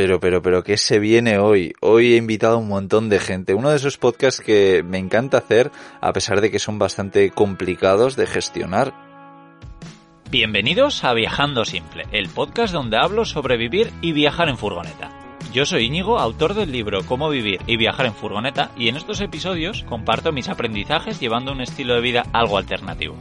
Pero, pero, pero, ¿qué se viene hoy? Hoy he invitado a un montón de gente. Uno de esos podcasts que me encanta hacer, a pesar de que son bastante complicados de gestionar. Bienvenidos a Viajando Simple, el podcast donde hablo sobre vivir y viajar en furgoneta. Yo soy Íñigo, autor del libro Cómo vivir y viajar en furgoneta, y en estos episodios comparto mis aprendizajes llevando un estilo de vida algo alternativo.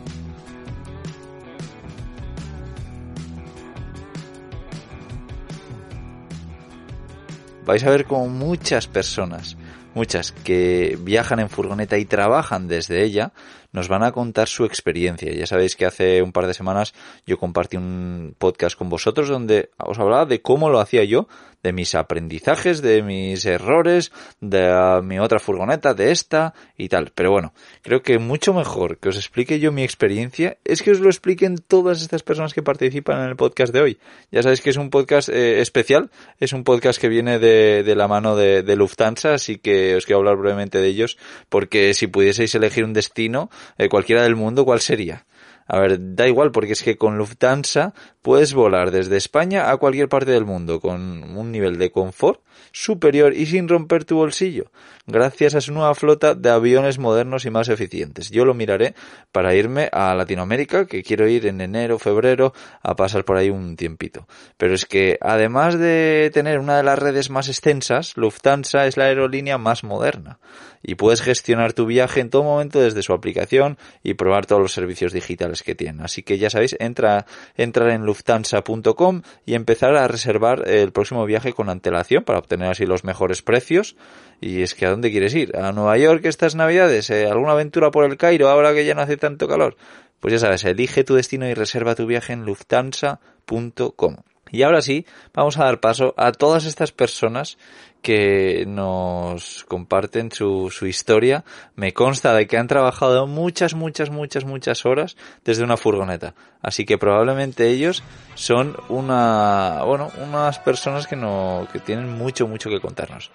Vais a ver como muchas personas, muchas que viajan en furgoneta y trabajan desde ella, nos van a contar su experiencia. Ya sabéis que hace un par de semanas yo compartí un podcast con vosotros donde os hablaba de cómo lo hacía yo, de mis aprendizajes, de mis errores, de mi otra furgoneta, de esta y tal. Pero bueno, creo que mucho mejor que os explique yo mi experiencia es que os lo expliquen todas estas personas que participan en el podcast de hoy. Ya sabéis que es un podcast eh, especial, es un podcast que viene de, de la mano de, de Lufthansa, así que os quiero hablar brevemente de ellos, porque si pudieseis elegir un destino, eh, cualquiera del mundo, ¿cuál sería? A ver, da igual porque es que con Lufthansa puedes volar desde España a cualquier parte del mundo con un nivel de confort superior y sin romper tu bolsillo, gracias a su nueva flota de aviones modernos y más eficientes. Yo lo miraré para irme a Latinoamérica, que quiero ir en enero, febrero, a pasar por ahí un tiempito. Pero es que además de tener una de las redes más extensas, Lufthansa es la aerolínea más moderna y puedes gestionar tu viaje en todo momento desde su aplicación y probar todos los servicios digitales que tienen. Así que ya sabéis, entra, entrar en lufthansa.com y empezar a reservar el próximo viaje con antelación para obtener así los mejores precios. Y es que ¿a dónde quieres ir? ¿A Nueva York estas navidades? ¿Eh? ¿Alguna aventura por el Cairo ahora que ya no hace tanto calor? Pues ya sabes, elige tu destino y reserva tu viaje en lufthansa.com. Y ahora sí, vamos a dar paso a todas estas personas que nos comparten su, su historia. Me consta de que han trabajado muchas, muchas, muchas, muchas horas desde una furgoneta. Así que probablemente ellos son una, bueno, unas personas que no, que tienen mucho, mucho que contarnos.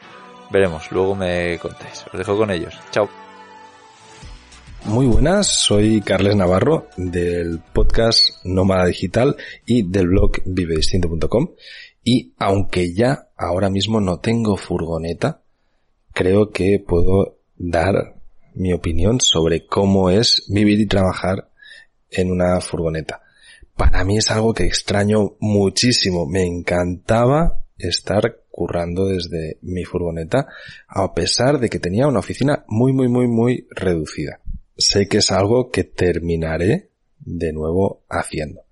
Veremos, luego me contáis. Os dejo con ellos. Chao. Muy buenas, soy Carles Navarro del podcast Nómada Digital y del blog vivedistinto.com y aunque ya ahora mismo no tengo furgoneta, creo que puedo dar mi opinión sobre cómo es vivir y trabajar en una furgoneta. Para mí es algo que extraño muchísimo. Me encantaba estar currando desde mi furgoneta a pesar de que tenía una oficina muy muy muy muy reducida sé que es algo que terminaré de nuevo haciendo.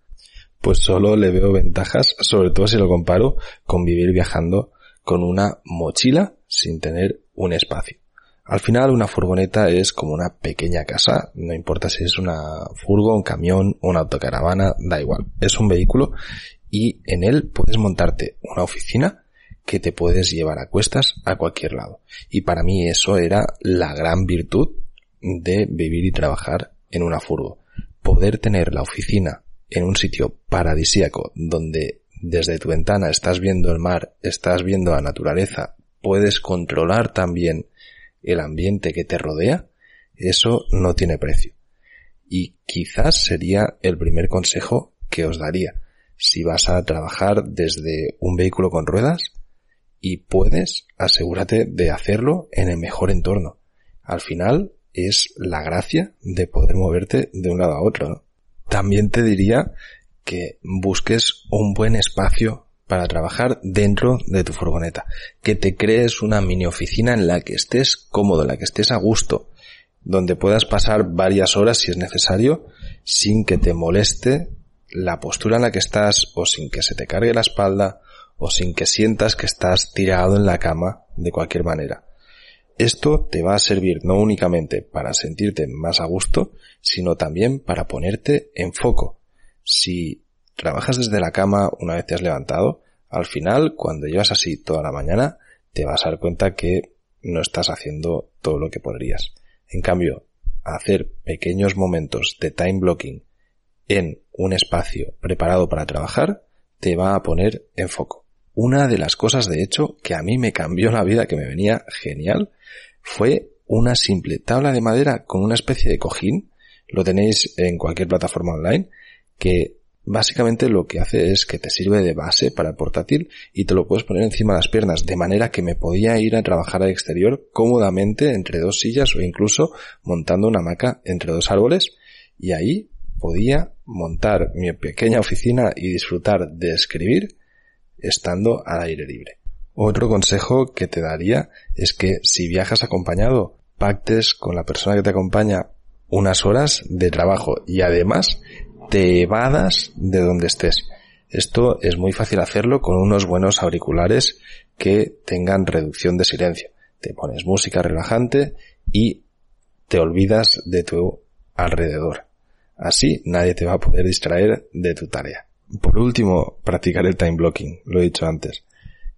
Pues solo le veo ventajas, sobre todo si lo comparo con vivir viajando con una mochila sin tener un espacio. Al final una furgoneta es como una pequeña casa, no importa si es una furgo, un camión, una autocaravana, da igual. Es un vehículo y en él puedes montarte una oficina que te puedes llevar a cuestas a cualquier lado. Y para mí eso era la gran virtud de vivir y trabajar en una furgo. Poder tener la oficina en un sitio paradisíaco donde desde tu ventana estás viendo el mar, estás viendo la naturaleza, puedes controlar también el ambiente que te rodea, eso no tiene precio. Y quizás sería el primer consejo que os daría. Si vas a trabajar desde un vehículo con ruedas y puedes, asegúrate de hacerlo en el mejor entorno. Al final, es la gracia de poder moverte de un lado a otro. También te diría que busques un buen espacio para trabajar dentro de tu furgoneta, que te crees una mini oficina en la que estés cómodo, en la que estés a gusto, donde puedas pasar varias horas si es necesario, sin que te moleste la postura en la que estás o sin que se te cargue la espalda o sin que sientas que estás tirado en la cama de cualquier manera. Esto te va a servir no únicamente para sentirte más a gusto, sino también para ponerte en foco. Si trabajas desde la cama una vez te has levantado, al final, cuando llevas así toda la mañana, te vas a dar cuenta que no estás haciendo todo lo que podrías. En cambio, hacer pequeños momentos de time blocking en un espacio preparado para trabajar te va a poner en foco. Una de las cosas, de hecho, que a mí me cambió la vida, que me venía genial, fue una simple tabla de madera con una especie de cojín, lo tenéis en cualquier plataforma online, que básicamente lo que hace es que te sirve de base para el portátil y te lo puedes poner encima de las piernas, de manera que me podía ir a trabajar al exterior cómodamente entre dos sillas o incluso montando una hamaca entre dos árboles. Y ahí podía montar mi pequeña oficina y disfrutar de escribir estando al aire libre. Otro consejo que te daría es que si viajas acompañado, pactes con la persona que te acompaña unas horas de trabajo y además te evadas de donde estés. Esto es muy fácil hacerlo con unos buenos auriculares que tengan reducción de silencio. Te pones música relajante y te olvidas de tu alrededor. Así nadie te va a poder distraer de tu tarea. Por último, practicar el time blocking, lo he dicho antes,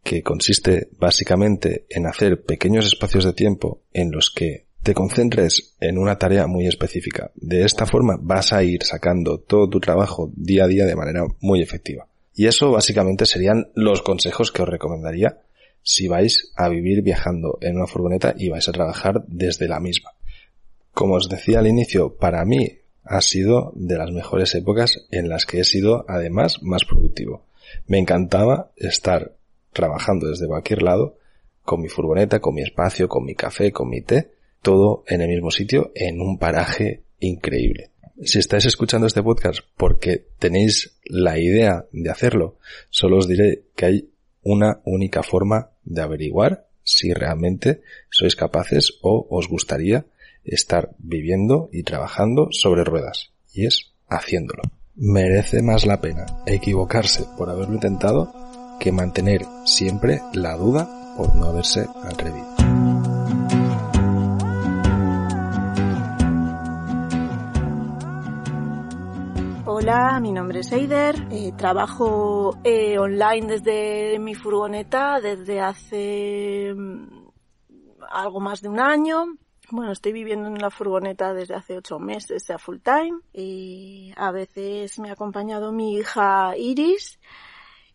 que consiste básicamente en hacer pequeños espacios de tiempo en los que te concentres en una tarea muy específica. De esta forma vas a ir sacando todo tu trabajo día a día de manera muy efectiva. Y eso básicamente serían los consejos que os recomendaría si vais a vivir viajando en una furgoneta y vais a trabajar desde la misma. Como os decía al inicio, para mí ha sido de las mejores épocas en las que he sido además más productivo. Me encantaba estar trabajando desde cualquier lado con mi furgoneta, con mi espacio, con mi café, con mi té todo en el mismo sitio, en un paraje increíble. Si estáis escuchando este podcast porque tenéis la idea de hacerlo, solo os diré que hay una única forma de averiguar si realmente sois capaces o os gustaría estar viviendo y trabajando sobre ruedas. Y es haciéndolo. Merece más la pena equivocarse por haberlo intentado que mantener siempre la duda por no haberse atrevido. Hola, mi nombre es Eider. Eh, trabajo eh, online desde mi furgoneta desde hace mm, algo más de un año. Bueno, estoy viviendo en la furgoneta desde hace ocho meses a full time y a veces me ha acompañado mi hija Iris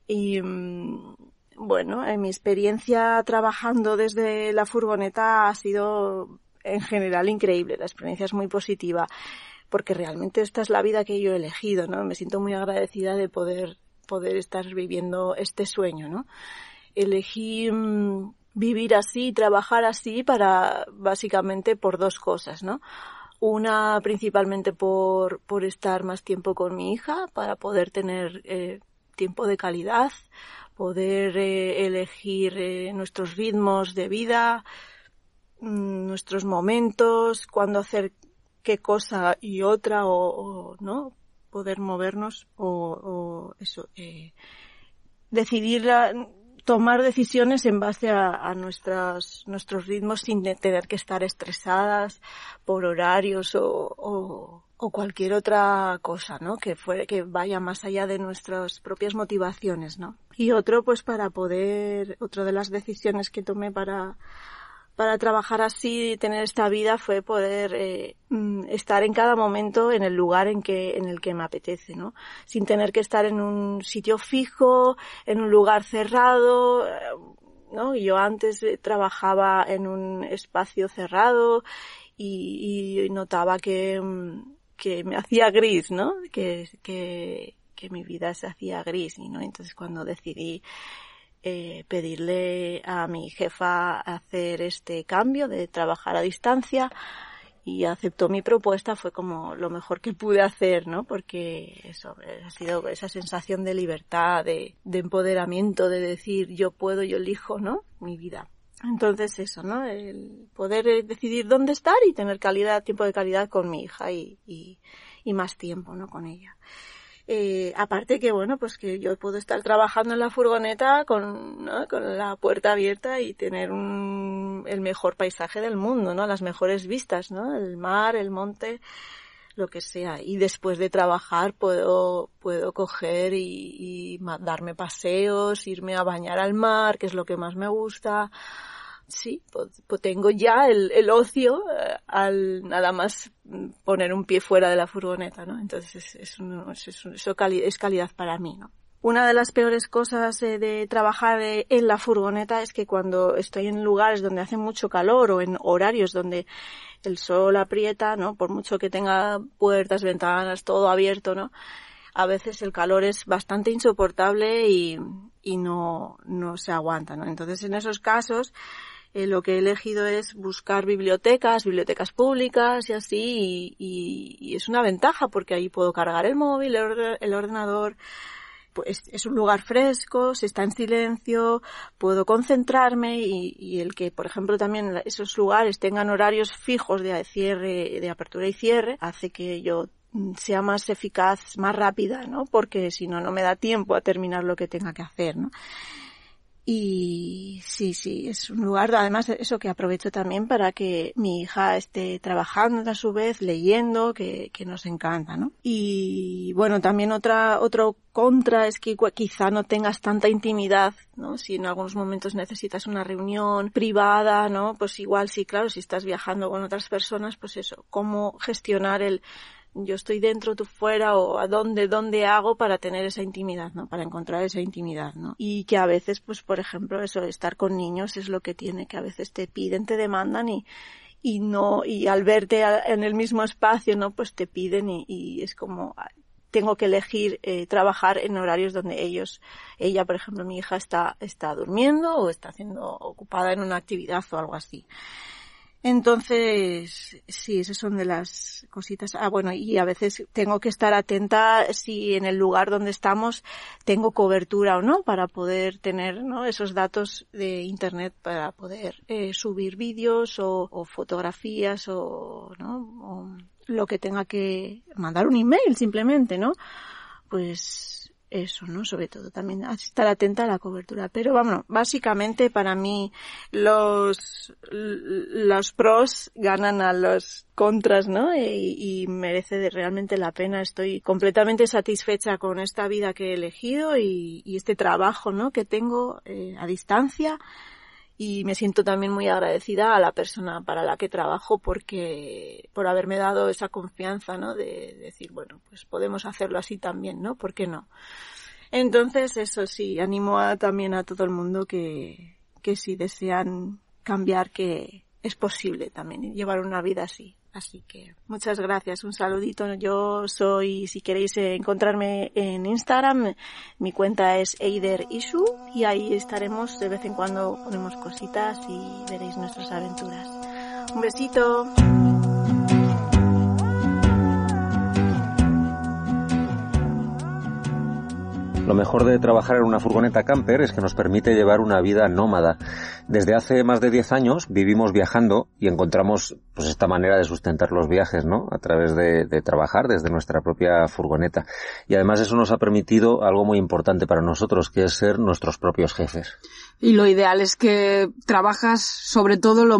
y mm, bueno, en mi experiencia trabajando desde la furgoneta ha sido en general increíble, la experiencia es muy positiva porque realmente esta es la vida que yo he elegido, ¿no? Me siento muy agradecida de poder, poder estar viviendo este sueño, ¿no? Elegí mm, vivir así, trabajar así para, básicamente por dos cosas, ¿no? Una principalmente por, por estar más tiempo con mi hija, para poder tener eh, tiempo de calidad, poder eh, elegir eh, nuestros ritmos de vida, mm, nuestros momentos, cuándo hacer qué cosa y otra o, no poder movernos o, eso eh, decidir tomar decisiones en base a, nuestras, nuestros ritmos sin tener que estar estresadas por horarios o, o, cualquier otra cosa, ¿no? Que fue, que vaya más allá de nuestras propias motivaciones, ¿no? Y otro, pues para poder, otra de las decisiones que tomé para, para trabajar así y tener esta vida fue poder eh, mm, estar en cada momento en el lugar en que en el que me apetece, ¿no? Sin tener que estar en un sitio fijo, en un lugar cerrado, eh, ¿no? Yo antes eh, trabajaba en un espacio cerrado y, y notaba que, mm, que me hacía gris, ¿no? Que, que, que mi vida se hacía gris, ¿no? Entonces cuando decidí eh, pedirle a mi jefa hacer este cambio de trabajar a distancia y aceptó mi propuesta fue como lo mejor que pude hacer, ¿no? Porque eso ha sido esa sensación de libertad, de, de empoderamiento, de decir yo puedo, yo elijo, ¿no? Mi vida. Entonces eso, ¿no? El poder decidir dónde estar y tener calidad, tiempo de calidad con mi hija y, y, y más tiempo, ¿no? Con ella. Eh, aparte que bueno, pues que yo puedo estar trabajando en la furgoneta con, ¿no? con la puerta abierta y tener un, el mejor paisaje del mundo, ¿no? Las mejores vistas, ¿no? El mar, el monte, lo que sea. Y después de trabajar puedo, puedo coger y, y darme paseos, irme a bañar al mar, que es lo que más me gusta sí, pues, pues, tengo ya el, el ocio eh, al nada más poner un pie fuera de la furgoneta, ¿no? Entonces es, es, es, eso es calidad para mí, ¿no? Una de las peores cosas eh, de trabajar eh, en la furgoneta es que cuando estoy en lugares donde hace mucho calor o en horarios donde el sol aprieta, ¿no? Por mucho que tenga puertas, ventanas, todo abierto, ¿no? a veces el calor es bastante insoportable y, y no, no se aguanta, ¿no? Entonces, en esos casos, eh, lo que he elegido es buscar bibliotecas, bibliotecas públicas y así, y, es una ventaja porque ahí puedo cargar el móvil, el ordenador, pues es un lugar fresco, se está en silencio, puedo concentrarme y, y, el que, por ejemplo, también esos lugares tengan horarios fijos de cierre, de apertura y cierre, hace que yo sea más eficaz, más rápida, ¿no? Porque si no, no me da tiempo a terminar lo que tenga que hacer, ¿no? Y sí, sí, es un lugar, además, eso que aprovecho también para que mi hija esté trabajando a su vez, leyendo, que, que nos encanta, ¿no? Y bueno, también otra, otro contra es que quizá no tengas tanta intimidad, ¿no? Si en algunos momentos necesitas una reunión privada, ¿no? Pues igual sí, claro, si estás viajando con otras personas, pues eso, cómo gestionar el, yo estoy dentro, tú fuera, o a dónde, dónde hago para tener esa intimidad, ¿no? Para encontrar esa intimidad, ¿no? Y que a veces, pues, por ejemplo, eso, estar con niños es lo que tiene, que a veces te piden, te demandan y, y no, y al verte en el mismo espacio, ¿no? Pues te piden y, y es como, tengo que elegir eh, trabajar en horarios donde ellos, ella, por ejemplo, mi hija está, está durmiendo o está haciendo, ocupada en una actividad o algo así. Entonces, sí, esas son de las cositas. Ah, bueno, y a veces tengo que estar atenta si en el lugar donde estamos tengo cobertura o no para poder tener ¿no? esos datos de Internet para poder eh, subir vídeos o, o, fotografías o, ¿no? o lo que tenga que mandar un email simplemente, ¿no? Pues eso, ¿no? Sobre todo también estar atenta a la cobertura. Pero vamos, básicamente para mí los, los pros ganan a los contras, ¿no? Y, y merece realmente la pena. Estoy completamente satisfecha con esta vida que he elegido y, y este trabajo, ¿no? Que tengo eh, a distancia y me siento también muy agradecida a la persona para la que trabajo porque por haberme dado esa confianza, ¿no? De decir, bueno, pues podemos hacerlo así también, ¿no? ¿Por qué no? Entonces, eso sí, animo a, también a todo el mundo que, que si desean cambiar, que es posible también llevar una vida así. Así que muchas gracias, un saludito. Yo soy, si queréis encontrarme en Instagram, mi cuenta es Eider Isu y ahí estaremos de vez en cuando ponemos cositas y veréis nuestras aventuras. Un besito. Lo mejor de trabajar en una furgoneta camper es que nos permite llevar una vida nómada. Desde hace más de 10 años vivimos viajando y encontramos pues esta manera de sustentar los viajes, ¿no? A través de, trabajar desde nuestra propia furgoneta. Y además eso nos ha permitido algo muy importante para nosotros, que es ser nuestros propios jefes. Y lo ideal es que trabajas sobre todo lo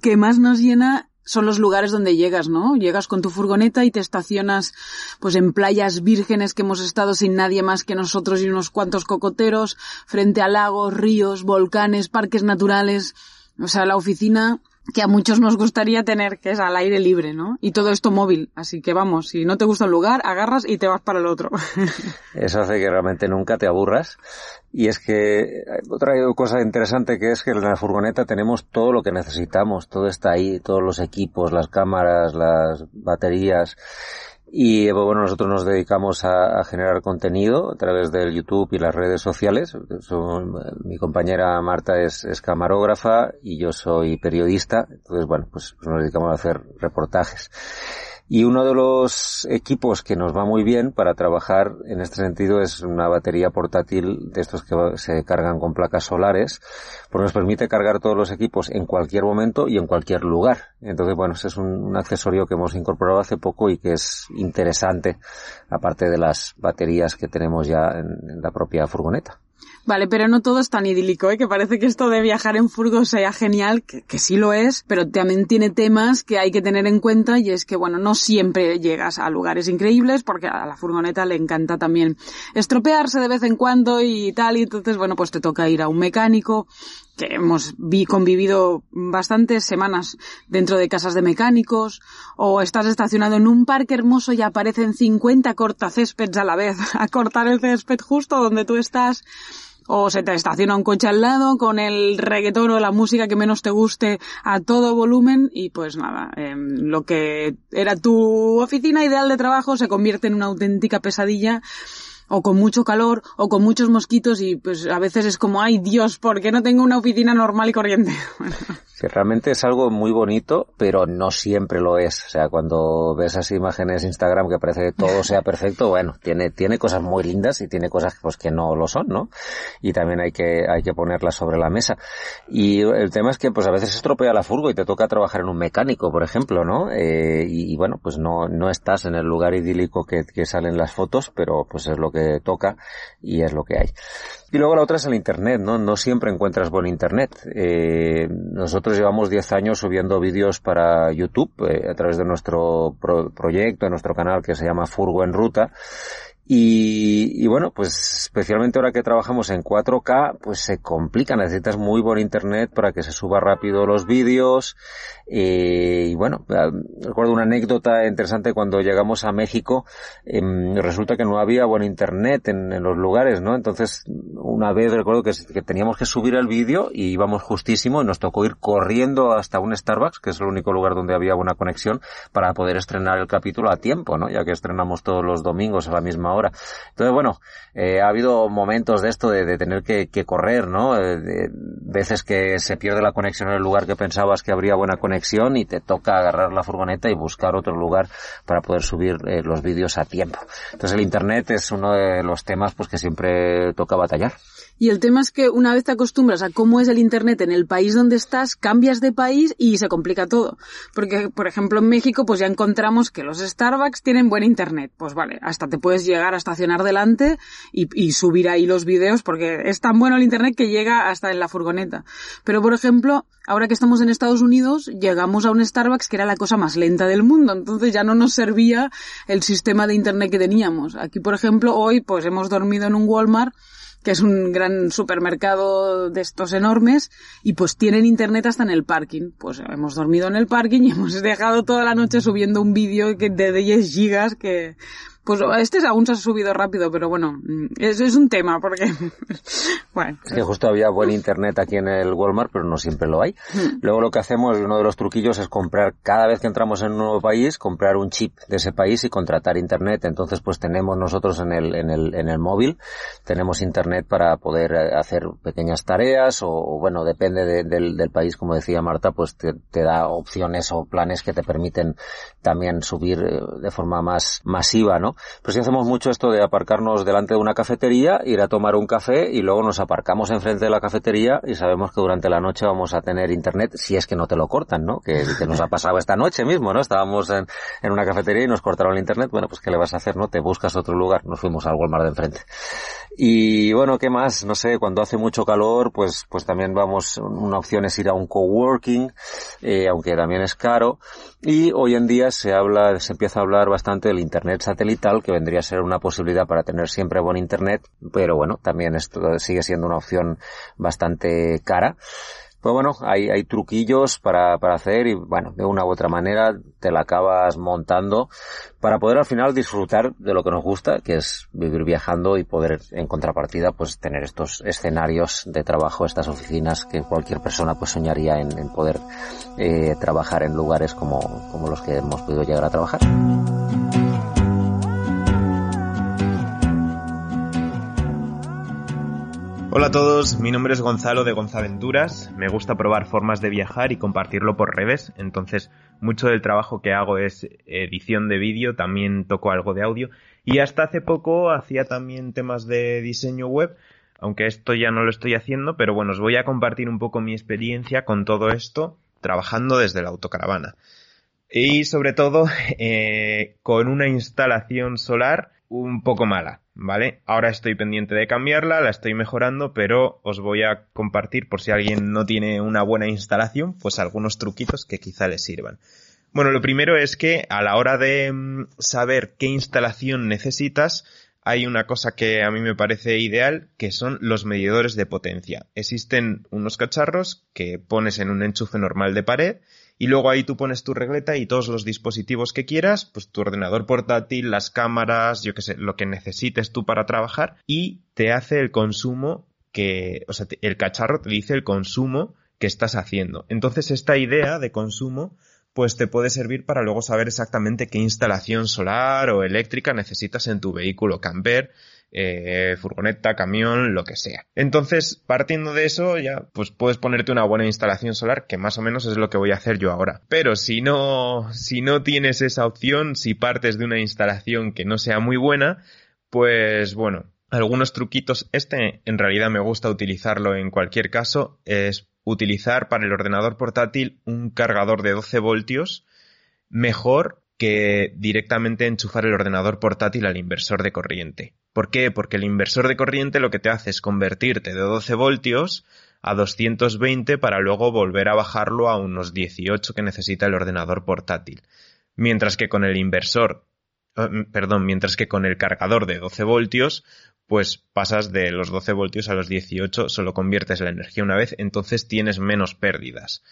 que más nos llena son los lugares donde llegas, ¿no? Llegas con tu furgoneta y te estacionas pues en playas vírgenes que hemos estado sin nadie más que nosotros y unos cuantos cocoteros, frente a lagos, ríos, volcanes, parques naturales. O sea, la oficina que a muchos nos gustaría tener, que es al aire libre, ¿no? Y todo esto móvil. Así que vamos, si no te gusta un lugar, agarras y te vas para el otro. Eso hace que realmente nunca te aburras. Y es que otra cosa interesante que es que en la furgoneta tenemos todo lo que necesitamos, todo está ahí, todos los equipos, las cámaras, las baterías. Y bueno, nosotros nos dedicamos a, generar contenido a través del YouTube y las redes sociales. Mi compañera Marta es, camarógrafa y yo soy periodista. Entonces, bueno, pues nos dedicamos a hacer reportajes. Y uno de los equipos que nos va muy bien para trabajar en este sentido es una batería portátil de estos que se cargan con placas solares, porque nos permite cargar todos los equipos en cualquier momento y en cualquier lugar. Entonces, bueno, ese es un, accesorio que hemos incorporado hace poco y que es interesante, aparte de las baterías que tenemos ya en la propia furgoneta. Vale, pero no todo es tan idílico, ¿eh? que parece que esto de viajar en furgo sea genial, que, sí lo es, pero también tiene temas que hay que tener en cuenta y es que, bueno, no siempre llegas a lugares increíbles porque a la furgoneta le encanta también estropearse de vez en cuando y tal, y entonces, bueno, pues te toca ir a un mecánico que hemos vi, convivido bastantes semanas dentro de casas de mecánicos, o estás estacionado en un parque hermoso y aparecen 50 cortacéspedes a la vez a cortar el césped justo donde tú estás, o se te estaciona un coche al lado con el reggaetón o la música que menos te guste a todo volumen y pues nada, em, lo que era tu oficina ideal de trabajo se convierte en una auténtica pesadilla o con mucho calor o con muchos mosquitos y pues a veces es como, ay Dios, ¿por qué no tengo una oficina normal y corriente? que realmente es algo muy bonito, pero no siempre lo es. O sea, cuando ves esas imágenes de Instagram que parece que todo sea perfecto, bueno, tiene, tiene cosas muy lindas y tiene cosas pues que no lo son, ¿no? Y también hay que, hay que ponerlas sobre la mesa. Y el tema es que pues a veces estropea la furgo y te toca trabajar en un mecánico, por ejemplo, ¿no? Eh, y, bueno, pues no, no estás en el lugar idílico que, que salen las fotos, pero pues es lo que toca y es lo que hay. Y luego la otra es el Internet, ¿no? No siempre encuentras buen Internet. Eh, nosotros llevamos 10 años subiendo vídeos para YouTube eh, a través de nuestro proyecto, de nuestro canal que se llama Furgo en Ruta. Y, y, bueno, pues especialmente ahora que trabajamos en 4K, pues se complica, necesitas muy buen internet para que se suba rápido los vídeos. Eh, y bueno, ah, recuerdo una anécdota interesante cuando llegamos a México, em, resulta que no había buen internet en, los lugares, ¿no? Entonces, una vez recuerdo que teníamos que subir el vídeo y íbamos justísimo y nos tocó ir corriendo hasta un Starbucks, que es el único lugar donde había buena conexión, para poder estrenar el capítulo a tiempo, ¿no? Ya que estrenamos todos los domingos a la misma hora entonces, bueno, eh, ha habido momentos de esto de, tener que, correr, ¿no? Eh, de, veces que se pierde la conexión en el lugar que pensabas que habría buena conexión y te toca agarrar la furgoneta y buscar otro lugar para poder subir eh, los vídeos a tiempo. Entonces el Internet es uno de los temas pues que siempre toca batallar. Y el tema es que una vez te acostumbras a cómo es el Internet en el país donde estás, cambias de país y se complica todo. Porque, por ejemplo, en México, pues ya encontramos que los Starbucks tienen buen Internet. Pues vale, hasta te puedes llegar a estacionar delante y, subir ahí los vídeos porque es tan bueno el Internet que llega hasta en la furgoneta. Pero, por ejemplo, ahora que estamos en Estados Unidos, llegamos a un Starbucks que era la cosa más lenta del mundo. Entonces ya no nos servía el sistema de Internet que teníamos. Aquí, por ejemplo, hoy, pues hemos dormido en un Walmart que es un gran supermercado de estos enormes, y pues tienen internet hasta en el parking. Pues hemos dormido en el parking y hemos dejado toda la noche subiendo un vídeo de 10 gigas que pues este aún se ha subido rápido, pero bueno, mm, es un tema, porque, bueno. Es que justo había buen internet aquí en el Walmart, pero no siempre lo hay. Hmm. Luego lo que hacemos, uno de los truquillos es comprar, cada vez que entramos en un nuevo país, comprar un chip de ese país y contratar internet. Entonces pues tenemos nosotros en el, en el, en el móvil, tenemos internet para poder eh, hacer pequeñas tareas o, bueno, depende del, del, país, como decía Marta, pues te, te da opciones o planes que te permiten también subir eh, de forma más masiva, ¿no? Pues si hacemos mucho esto de aparcarnos delante de una cafetería, ir a tomar un café y luego nos aparcamos enfrente de la cafetería y sabemos que durante la noche vamos a tener internet, si es que no te lo cortan, ¿no? Que, nos ha pasado esta noche mismo, ¿no? Estábamos en, en, una cafetería y nos cortaron el internet, bueno, pues ¿qué le vas a hacer, no? Te buscas otro lugar, nos fuimos al Walmart de enfrente. Y bueno, ¿qué más? No sé, cuando hace mucho calor, pues, pues también vamos, una opción es ir a un coworking, eh, aunque también es caro. Y hoy en día se habla, se empieza a hablar bastante del internet satelital, que vendría a ser una posibilidad para tener siempre buen internet, pero bueno, también esto sigue siendo una opción bastante cara. Pues bueno, hay, hay truquillos para, para hacer y bueno, de una u otra manera te la acabas montando para poder al final disfrutar de lo que nos gusta, que es vivir viajando y poder en contrapartida pues tener estos escenarios de trabajo, estas oficinas que cualquier persona pues soñaría en, en poder eh, trabajar en lugares como, como los que hemos podido llegar a trabajar. Hola a todos, mi nombre es Gonzalo de Gonzaventuras. Me gusta probar formas de viajar y compartirlo por redes, entonces mucho del trabajo que hago es edición de vídeo, también toco algo de audio y hasta hace poco hacía también temas de diseño web, aunque esto ya no lo estoy haciendo, pero bueno, os voy a compartir un poco mi experiencia con todo esto trabajando desde la autocaravana. Y sobre todo eh, con una instalación solar un poco mala, ¿vale? Ahora estoy pendiente de cambiarla, la estoy mejorando, pero os voy a compartir por si alguien no tiene una buena instalación, pues algunos truquitos que quizá les sirvan. Bueno, lo primero es que a la hora de mm, saber qué instalación necesitas, hay una cosa que a mí me parece ideal, que son los medidores de potencia. Existen unos cacharros que pones en un enchufe normal de pared y luego ahí tú pones tu regleta y todos los dispositivos que quieras, pues tu ordenador portátil, las cámaras, yo qué sé, lo que necesites tú para trabajar y te hace el consumo que, o sea, el cacharro te dice el consumo que estás haciendo. Entonces esta idea de consumo pues te puede servir para luego saber exactamente qué instalación solar o eléctrica necesitas en tu vehículo camper, eh, furgoneta, camión, lo que sea. Entonces, partiendo de eso, ya pues puedes ponerte una buena instalación solar, que más o menos es lo que voy a hacer yo ahora. Pero si no, si no tienes esa opción, si partes de una instalación que no sea muy buena, pues bueno, algunos truquitos. Este en realidad me gusta utilizarlo en cualquier caso. Es utilizar para el ordenador portátil un cargador de 12 voltios mejor que directamente enchufar el ordenador portátil al inversor de corriente. ¿Por qué? Porque el inversor de corriente lo que te hace es convertirte de 12 voltios a 220 para luego volver a bajarlo a unos 18 que necesita el ordenador portátil. Mientras que con el inversor, eh, perdón, mientras que con el cargador de 12 voltios, pues pasas de los 12 voltios a los 18, solo conviertes la energía una vez, entonces tienes menos pérdidas.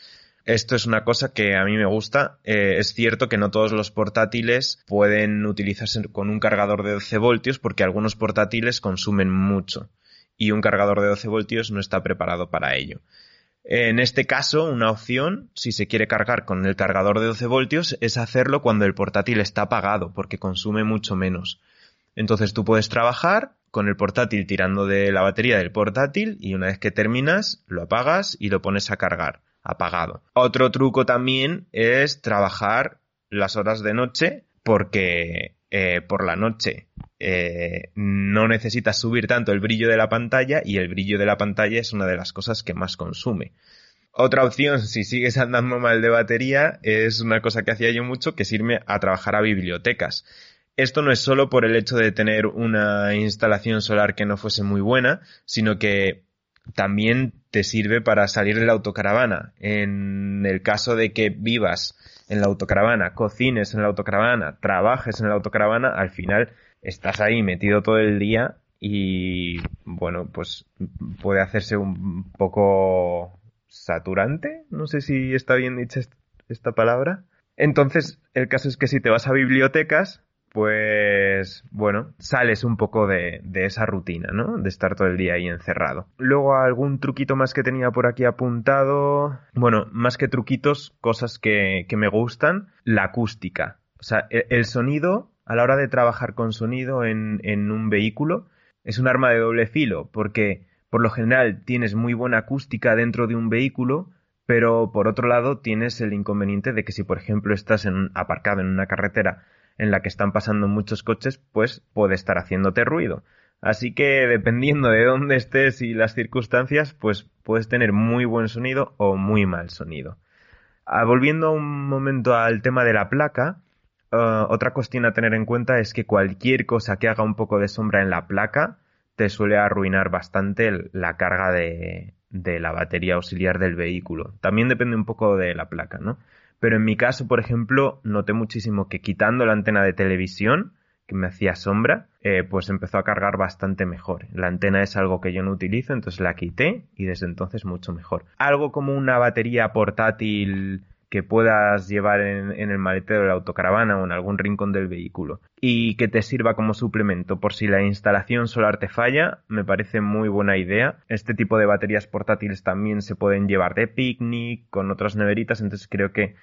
Esto es una cosa que a mí me gusta. Eh, es cierto que no todos los portátiles pueden utilizarse con un cargador de 12 voltios porque algunos portátiles consumen mucho y un cargador de 12 voltios no está preparado para ello. En este caso, una opción, si se quiere cargar con el cargador de 12 voltios, es hacerlo cuando el portátil está apagado, porque consume mucho menos. Entonces tú puedes trabajar con el portátil tirando de la batería del portátil y una vez que terminas lo apagas y lo pones a cargar apagado. Otro truco también es trabajar las horas de noche porque eh, por la noche eh, no necesitas subir tanto el brillo de la pantalla y el brillo de la pantalla es una de las cosas que más consume. Otra opción, si sigues andando mal de batería, es una cosa que hacía yo mucho, que es irme a trabajar a bibliotecas esto no es solo por el hecho de tener una instalación solar que no fuese muy buena, sino que también te sirve para salir de la autocaravana. En el caso de que vivas en la autocaravana, cocines en la autocaravana, trabajes en la autocaravana, al final estás ahí metido todo el día y bueno, pues puede hacerse un poco saturante. No sé si está bien dicha esta palabra. Entonces, el caso es que si te vas a bibliotecas, pues bueno, sales un poco de, esa rutina, ¿no? De estar todo el día ahí encerrado. Luego algún truquito más que tenía por aquí apuntado. Bueno, más que truquitos, cosas que, me gustan. La acústica. O sea, el, el, sonido, a la hora de trabajar con sonido en, en un vehículo, es un arma de doble filo, porque por lo general tienes muy buena acústica dentro de un vehículo, pero por otro lado tienes el inconveniente de que si por ejemplo estás en, aparcado en una carretera en la que están pasando muchos coches, pues puede estar haciéndote ruido. Así que dependiendo de dónde estés y las circunstancias, pues puedes tener muy buen sonido o muy mal sonido. Ah, volviendo un momento al tema de la placa, ah, otra cuestión a tener en cuenta es que cualquier cosa que haga un poco de sombra en la placa te suele arruinar bastante la carga de, de la batería auxiliar del vehículo. También depende un poco de la placa, ¿no? Pero en mi caso, por ejemplo, noté muchísimo que quitando la antena de televisión, que me hacía sombra, eh, pues empezó a cargar bastante mejor. La antena es algo que yo no utilizo, entonces la quité y desde entonces mucho mejor. Algo como una batería portátil que puedas llevar en, el maletero de la autocaravana o en algún rincón del vehículo y que te sirva como suplemento por si la instalación solar te falla, me parece muy buena idea. Este tipo de baterías portátiles también se pueden llevar de picnic con otras neveritas, entonces creo que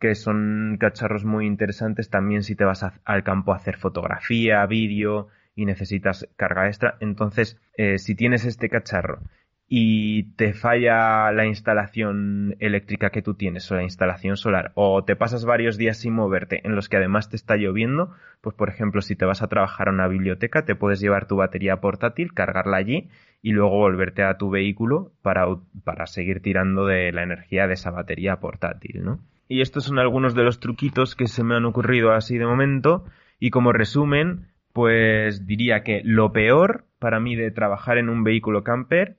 que son cacharros muy interesantes también si te vas al campo a hacer fotografía, vídeo y necesitas carga extra. Entonces, eh, si tienes este cacharro y te falla la instalación eléctrica que tú tienes o la instalación solar o te pasas varios días sin moverte en los que además te está lloviendo, pues por ejemplo si te vas a trabajar a una biblioteca te puedes llevar tu batería portátil, cargarla allí y luego volverte a tu vehículo para, para seguir tirando de la energía de esa batería portátil, ¿no? Y estos son algunos de los truquitos que se me han ocurrido así de momento. Y como resumen, pues diría que lo peor para mí de trabajar en un vehículo camper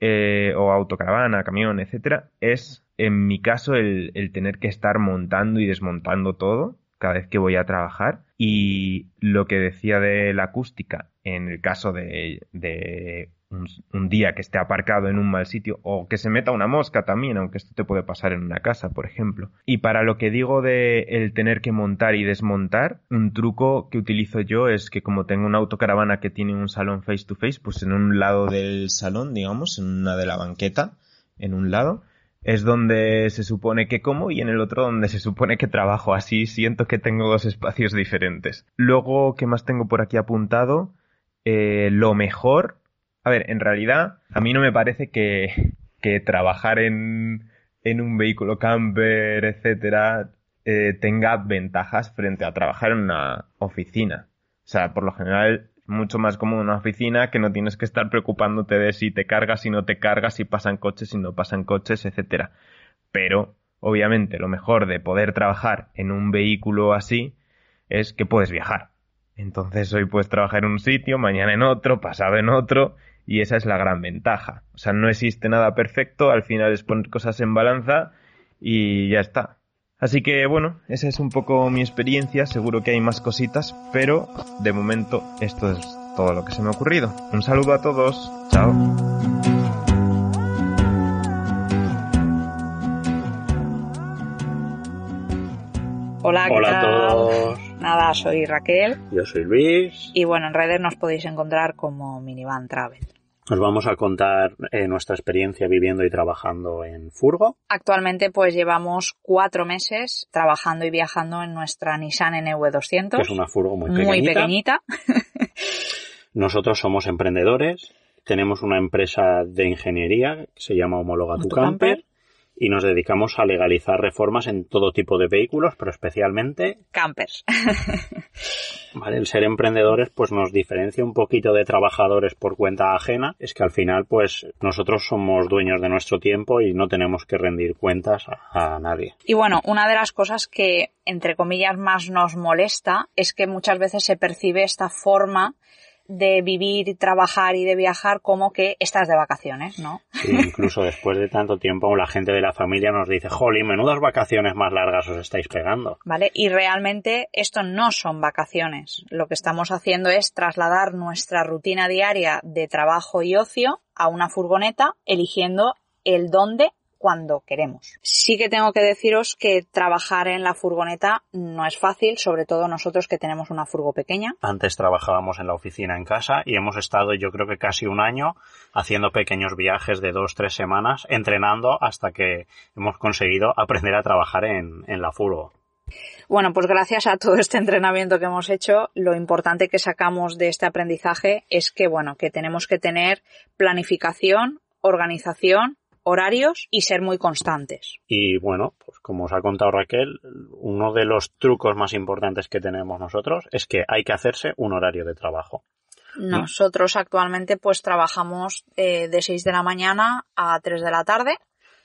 eh, o autocaravana, camión, etcétera, es en mi caso el, tener que estar montando y desmontando todo cada vez que voy a trabajar. Y lo que decía de la acústica, en el caso de, de un, día que esté aparcado en un mal sitio o que se meta una mosca también, aunque esto te puede pasar en una casa, por ejemplo. Y para lo que digo de el tener que montar y desmontar, un truco que utilizo yo es que como tengo una autocaravana que tiene un salón face to face, pues en un lado del salón, digamos, en una de la banqueta, en un lado, es donde se supone que como y en el otro donde se supone que trabajo. Así siento que tengo dos espacios diferentes. Luego, ¿qué más tengo por aquí apuntado? Eh, lo mejor a ver, en realidad, a mí no me parece que, que trabajar en, en un vehículo camper, etcétera, eh, tenga ventajas frente a trabajar en una oficina. O sea, por lo general mucho más cómodo una oficina que no tienes que estar preocupándote de si te cargas, si no te cargas, si pasan coches, si no pasan coches, etcétera. Pero, obviamente, lo mejor de poder trabajar en un vehículo así es que puedes viajar. Entonces hoy puedes trabajar en un sitio, mañana en otro, pasado en otro, y esa es la gran ventaja. O sea, no existe nada perfecto, al final es poner cosas en balanza y ya está. Así que bueno, esa es un poco mi experiencia, seguro que hay más cositas, pero de momento esto es todo lo que se me ha ocurrido. Un saludo a todos, chao. Hola, Hola a todos. Nada, soy Raquel. Yo soy Luis. Y bueno, en redes nos podéis encontrar como Minivan Travel. Os vamos a contar eh, nuestra experiencia viviendo y trabajando en Furgo. Actualmente pues llevamos cuatro meses trabajando y viajando en nuestra Nissan NV200. Que es una Furgo muy pequeñita. Muy pequeñita. Nosotros somos emprendedores. Tenemos una empresa de ingeniería que se llama Homologa tu Camper y nos dedicamos a legalizar reformas en todo tipo de vehículos, pero especialmente campers. vale, el ser emprendedores pues nos diferencia un poquito de trabajadores por cuenta ajena, es que al final pues nosotros somos dueños de nuestro tiempo y no tenemos que rendir cuentas a, a nadie. Y bueno, una de las cosas que entre comillas más nos molesta es que muchas veces se percibe esta forma de vivir, trabajar y de viajar como que estás de vacaciones, ¿no? Sí, incluso después de tanto tiempo la gente de la familia nos dice, jolly, menudas vacaciones más largas os estáis pegando. Vale, y realmente esto no son vacaciones. Lo que estamos haciendo es trasladar nuestra rutina diaria de trabajo y ocio a una furgoneta, eligiendo el dónde cuando queremos. Sí que tengo que deciros que trabajar en la furgoneta no es fácil, sobre todo nosotros que tenemos una furgo pequeña. Antes trabajábamos en la oficina en casa y hemos estado yo creo que casi un año haciendo pequeños viajes de dos, tres semanas, entrenando hasta que hemos conseguido aprender a trabajar en, en la furgo. Bueno, pues gracias a todo este entrenamiento que hemos hecho, lo importante que sacamos de este aprendizaje es que, bueno, que tenemos que tener planificación, organización horarios y ser muy constantes. Y bueno, pues como os ha contado Raquel, uno de los trucos más importantes que tenemos nosotros es que hay que hacerse un horario de trabajo. Nosotros actualmente pues trabajamos eh, de 6 de la mañana a 3 de la tarde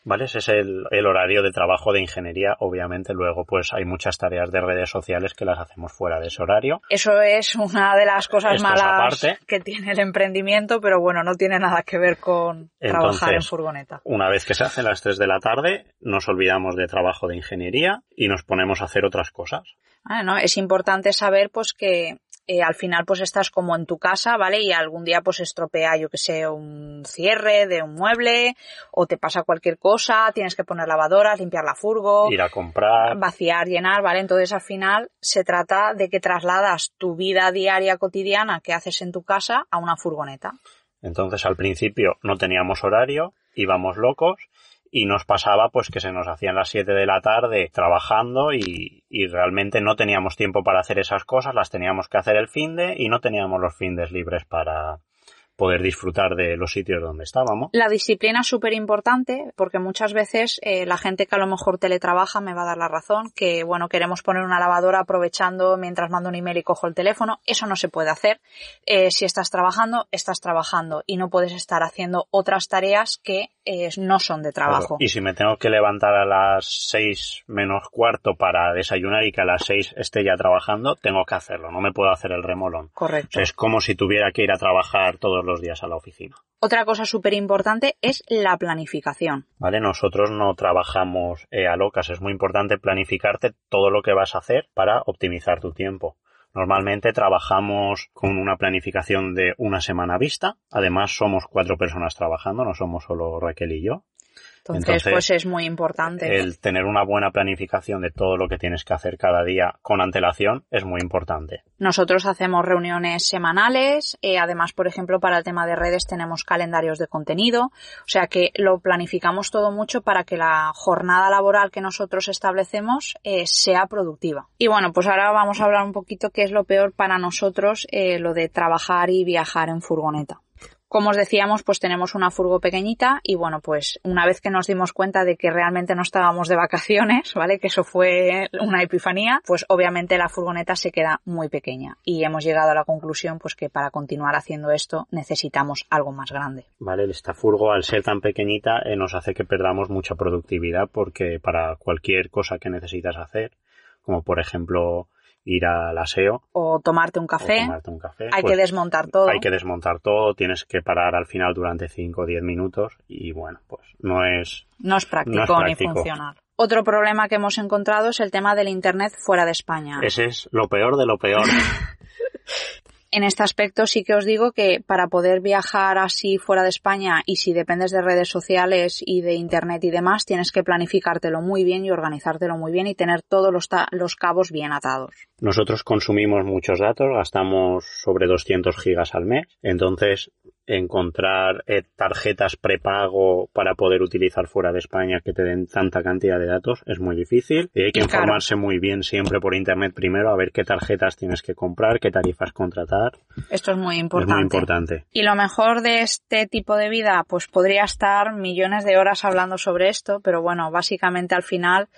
¿Vale? Ese es el, el, horario de trabajo de ingeniería. Obviamente, luego, pues hay muchas tareas de redes sociales que las hacemos fuera de ese horario. Eso es una de las cosas Esto malas que tiene el emprendimiento, pero bueno, no tiene nada que ver con Entonces, trabajar en furgoneta. Una vez que se hacen las 3 de la tarde, nos olvidamos de trabajo de ingeniería y nos ponemos a hacer otras cosas. Ah, ¿no? Es importante saber, pues, que eh, al final pues estás como en tu casa, ¿vale? Y algún día pues estropea, yo que sé, un cierre de un mueble o te pasa cualquier cosa, tienes que poner lavadoras, limpiar la furgo, ir a comprar, vaciar, llenar, ¿vale? Entonces al final se trata de que trasladas tu vida diaria cotidiana que haces en tu casa a una furgoneta. Entonces al principio no teníamos horario, íbamos locos y nos pasaba pues que se nos hacían las 7 de la tarde trabajando y, y, realmente no teníamos tiempo para hacer esas cosas, las teníamos que hacer el fin de y no teníamos los fines libres para poder disfrutar de los sitios donde estábamos. La disciplina es súper importante porque muchas veces eh, la gente que a lo mejor teletrabaja me va a dar la razón que bueno queremos poner una lavadora aprovechando mientras mando un email y cojo el teléfono eso no se puede hacer eh, si estás trabajando estás trabajando y no puedes estar haciendo otras tareas que eh, no son de trabajo. Y si me tengo que levantar a las seis menos cuarto para desayunar y que a las seis esté ya trabajando, tengo que hacerlo, no me puedo hacer el remolón. Correcto. O sea, es como si tuviera que ir a trabajar todos los días a la oficina. Otra cosa súper importante es la planificación. Vale, nosotros no trabajamos eh, a locas, es muy importante planificarte todo lo que vas a hacer para optimizar tu tiempo. Normalmente trabajamos con una planificación de una semana vista. Además, somos cuatro personas trabajando, no somos solo Raquel y yo. Entonces, pues es muy importante. El tener una buena planificación de todo lo que tienes que hacer cada día con antelación es muy importante. Nosotros hacemos reuniones semanales, eh, además, por ejemplo, para el tema de redes tenemos calendarios de contenido, o sea que lo planificamos todo mucho para que la jornada laboral que nosotros establecemos eh, sea productiva. Y bueno, pues ahora vamos a hablar un poquito qué es lo peor para nosotros eh, lo de trabajar y viajar en furgoneta. Como os decíamos, pues tenemos una furgo pequeñita y bueno, pues una vez que nos dimos cuenta de que realmente no estábamos de vacaciones, ¿vale? Que eso fue una epifanía, pues obviamente la furgoneta se queda muy pequeña y hemos llegado a la conclusión pues que para continuar haciendo esto necesitamos algo más grande. Vale, esta furgo al ser tan pequeñita eh, nos hace que perdamos mucha productividad porque para cualquier cosa que necesitas hacer, como por ejemplo ir al aseo. O tomarte un café. un café. Hay que pues desmontar todo. Hay que desmontar todo, tienes que parar al final durante 5 o 10 minutos y bueno, pues no es... No es práctico, ni funcional. Otro problema que hemos encontrado es el tema del Internet fuera de España. Ese es lo peor de lo peor. en este aspecto sí que os digo que para poder viajar así fuera de España y si dependes de redes sociales y de internet y demás, tienes que planificártelo muy bien y organizártelo muy bien y tener todos los, los cabos bien atados. Nosotros consumimos muchos datos, gastamos sobre 200 gigas al mes, entonces encontrar eh, tarjetas prepago para poder utilizar fuera de España que te den tanta cantidad de datos es muy difícil y hay que informarse muy bien siempre por internet primero a ver qué tarjetas tienes que comprar, qué tarifas contratar. Esto es muy importante. muy importante. Y lo mejor de este tipo de vida, pues podría estar millones de horas hablando sobre esto, pero bueno, básicamente al final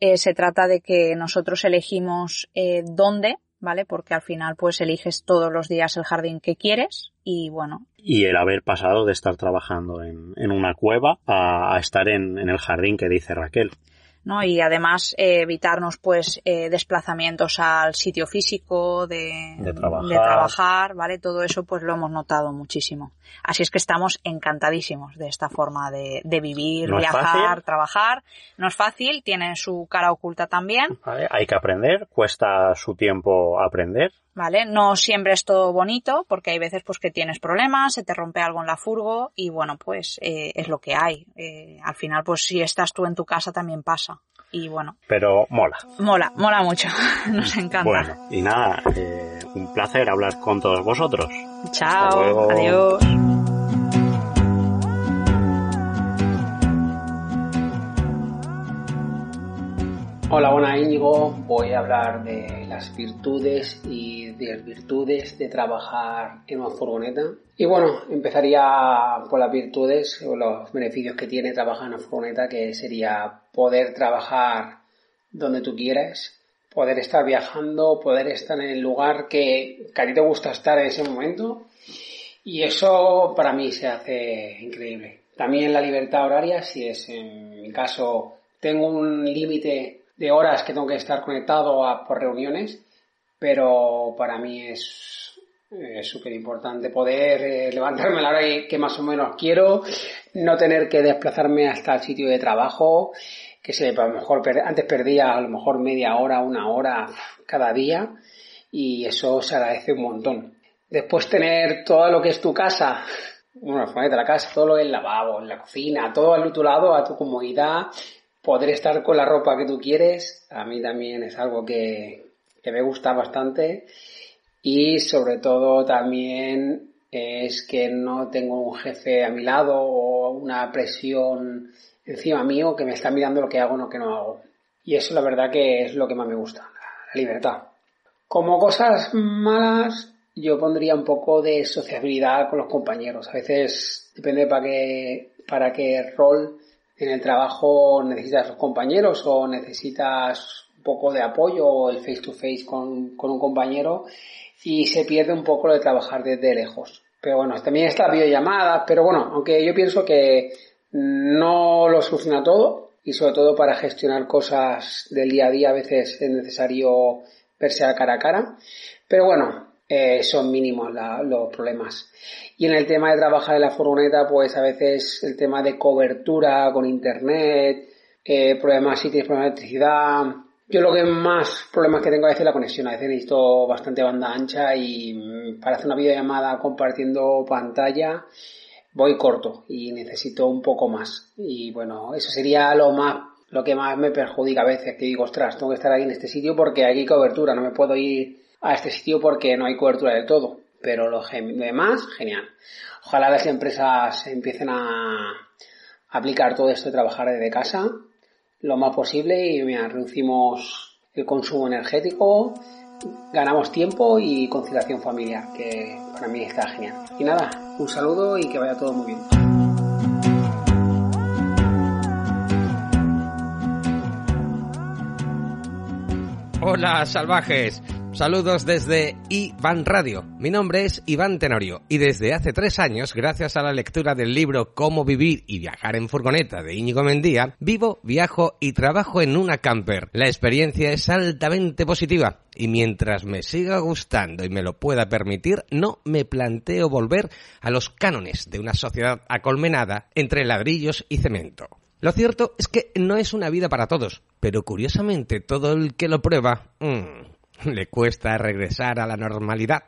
eh, se trata de que nosotros elegimos eh, dónde ¿vale? Porque al final pues eliges todos los días el jardín que quieres y bueno. Y el haber pasado de estar trabajando en, en una cueva a, estar en, en el jardín que dice Raquel. ¿No? Y además eh, evitarnos pues eh, desplazamientos al sitio físico de, de, trabajar. de, trabajar. ¿vale? Todo eso pues lo hemos notado muchísimo. Así es que estamos encantadísimos de esta forma de, de vivir, ¿No viajar, trabajar. No es fácil, tiene su cara oculta también. Vale, hay que aprender, cuesta su tiempo aprender. ¿Vale? No siempre es todo bonito, porque hay veces pues que tienes problemas, se te rompe algo en la furgo y bueno, pues eh, es lo que hay. Eh, al final, pues si estás tú en tu casa también pasa. Y bueno. Pero mola. Mola, mola mucho. Nos encanta. Bueno, y nada, eh, un placer hablar con todos vosotros. Chao, adiós. Hola, buenas Íñigo. Voy a hablar de las virtudes y desvirtudes de trabajar en una furgoneta. Y bueno, empezaría por las virtudes o los beneficios que tiene trabajar en una furgoneta, que sería poder trabajar donde tú quieras, poder estar viajando, poder estar en el lugar que, que a ti te gusta estar en ese momento. Y eso para mí se hace increíble. También la libertad horaria, si es en mi caso, tengo un límite de horas que tengo que estar conectado por reuniones, pero para mí es súper importante poder eh, levantarme a la hora que más o menos quiero, no tener que desplazarme hasta el sitio de trabajo, que se, a lo mejor antes perdía a lo mejor media hora, una hora cada día y eso se agradece un montón. Después tener todo lo que es tu casa, bueno, de la casa, todo lo el lavabo, la cocina, todo a tu lado, a tu comodidad, poder estar con la ropa que tú quieres, a mí también es algo que, que me gusta bastante y sobre todo también es que no tengo un jefe a mi lado o una presión encima mío que me está mirando lo que hago o lo que no hago. Y eso la verdad que es lo que más me gusta, la libertad. Como cosas malas, yo pondría un poco de sociabilidad con los compañeros. A veces depende para qué, para qué rol en el trabajo necesitas los compañeros o necesitas un poco de apoyo o el face to face con, con un compañero y se pierde un poco lo de trabajar desde lejos. Pero bueno, también está la videollamada, pero bueno, aunque yo pienso que no lo soluciona todo y sobre todo para gestionar cosas del día a día a veces es necesario verse a cara a cara. Pero bueno, eh, son mínimos los problemas. Y en el tema de trabajar en la furgoneta, pues a veces el tema de cobertura con internet, eh, problemas si tienes problemas de electricidad, Yo lo que más problemas que tengo a veces es la conexión. A veces necesito bastante banda ancha y mm, para hacer una videollamada compartiendo pantalla voy corto y necesito un poco más. Y bueno, eso sería lo más lo que más me perjudica a veces, que digo, ostras, tengo que estar ahí en este sitio porque hay cobertura, no me puedo ir a este sitio porque no hay cobertura de todo. Pero lo demás, genial. Ojalá las empresas empiecen a aplicar todo esto de trabajar desde casa lo más posible y reducimos el consumo energético, ganamos tiempo y conciliación familiar, que para mí está genial. Y nada, un saludo y que vaya todo muy bien. Hola salvajes, Saludos desde Iván Radio. Mi nombre es Iván Tenorio y desde hace tres años, gracias a la lectura del libro Cómo vivir y viajar en furgoneta de Íñigo Mendía, vivo, viajo y trabajo en una camper. La experiencia es altamente positiva y mientras me siga gustando y me lo pueda permitir, no me planteo volver a los cánones de una sociedad acolmenada entre ladrillos y cemento. Lo cierto es que no es una vida para todos, pero curiosamente todo el que lo prueba... Mmm, le cuesta regresar a la normalidad.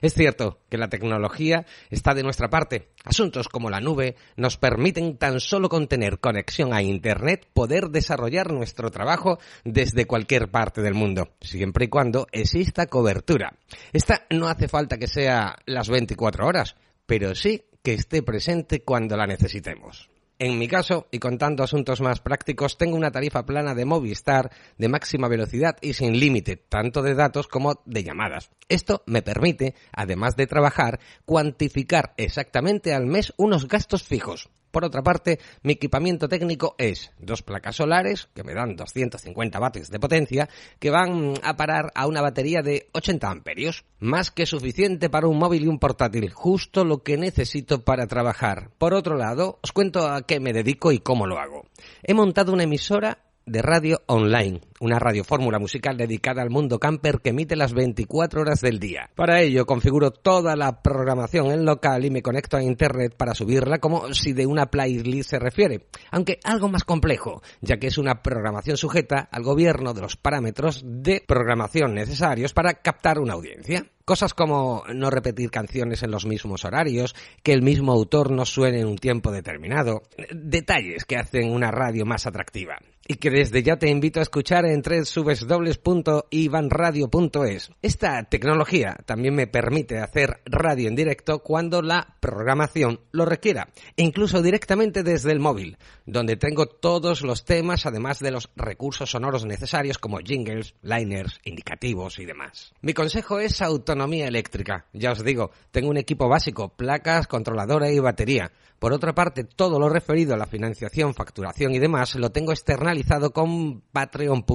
Es cierto que la tecnología está de nuestra parte. Asuntos como la nube nos permiten tan solo con tener conexión a Internet poder desarrollar nuestro trabajo desde cualquier parte del mundo, siempre y cuando exista cobertura. Esta no hace falta que sea las 24 horas, pero sí que esté presente cuando la necesitemos. En mi caso, y contando asuntos más prácticos, tengo una tarifa plana de Movistar de máxima velocidad y sin límite, tanto de datos como de llamadas. Esto me permite, además de trabajar, cuantificar exactamente al mes unos gastos fijos. Por otra parte, mi equipamiento técnico es dos placas solares, que me dan 250 vatios de potencia, que van a parar a una batería de 80 amperios. Más que suficiente para un móvil y un portátil, justo lo que necesito para trabajar. Por otro lado, os cuento a qué me dedico y cómo lo hago. He montado una emisora de radio online, una radiofórmula musical dedicada al mundo camper que emite las 24 horas del día. Para ello configuro toda la programación en local y me conecto a internet para subirla como si de una playlist se refiere, aunque algo más complejo, ya que es una programación sujeta al gobierno de los parámetros de programación necesarios para captar una audiencia. Cosas como no repetir canciones en los mismos horarios, que el mismo autor no suene en un tiempo determinado, detalles que hacen una radio más atractiva y que desde ya te invito a escuchar en www.ivanradio.es. Esta tecnología también me permite hacer radio en directo cuando la programación lo requiera, e incluso directamente desde el móvil, donde tengo todos los temas además de los recursos sonoros necesarios como jingles, liners, indicativos y demás. Mi consejo es autonomía eléctrica. Ya os digo, tengo un equipo básico, placas, controladora y batería. Por otra parte, todo lo referido a la financiación, facturación y demás lo tengo externalizado con patreon.com.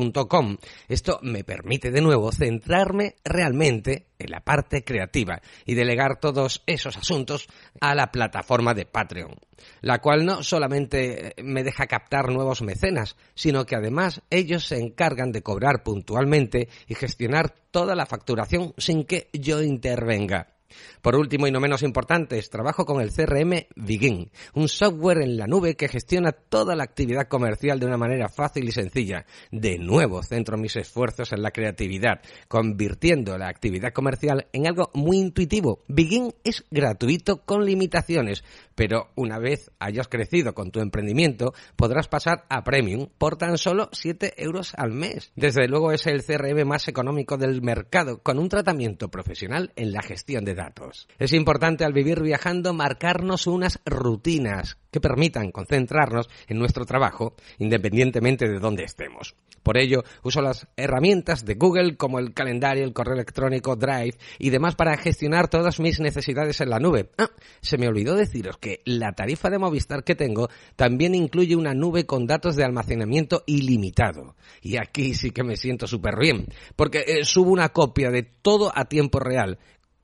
Esto me permite de nuevo centrarme realmente en la parte creativa y delegar todos esos asuntos a la plataforma de Patreon, la cual no solamente me deja captar nuevos mecenas, sino que además ellos se encargan de cobrar puntualmente y gestionar toda la facturación sin que yo intervenga. Por último y no menos importante, trabajo con el CRM Begin, un software en la nube que gestiona toda la actividad comercial de una manera fácil y sencilla. De nuevo, centro mis esfuerzos en la creatividad, convirtiendo la actividad comercial en algo muy intuitivo. Begin es gratuito con limitaciones, pero una vez hayas crecido con tu emprendimiento, podrás pasar a Premium por tan solo 7 euros al mes. Desde luego es el CRM más económico del mercado, con un tratamiento profesional en la gestión de datos. Es importante al vivir viajando marcarnos unas rutinas que permitan concentrarnos en nuestro trabajo independientemente de dónde estemos. Por ello, uso las herramientas de Google como el calendario, el correo electrónico, Drive y demás para gestionar todas mis necesidades en la nube. Ah, se me olvidó deciros que la tarifa de Movistar que tengo también incluye una nube con datos de almacenamiento ilimitado. Y aquí sí que me siento súper bien, porque eh, subo una copia de todo a tiempo real,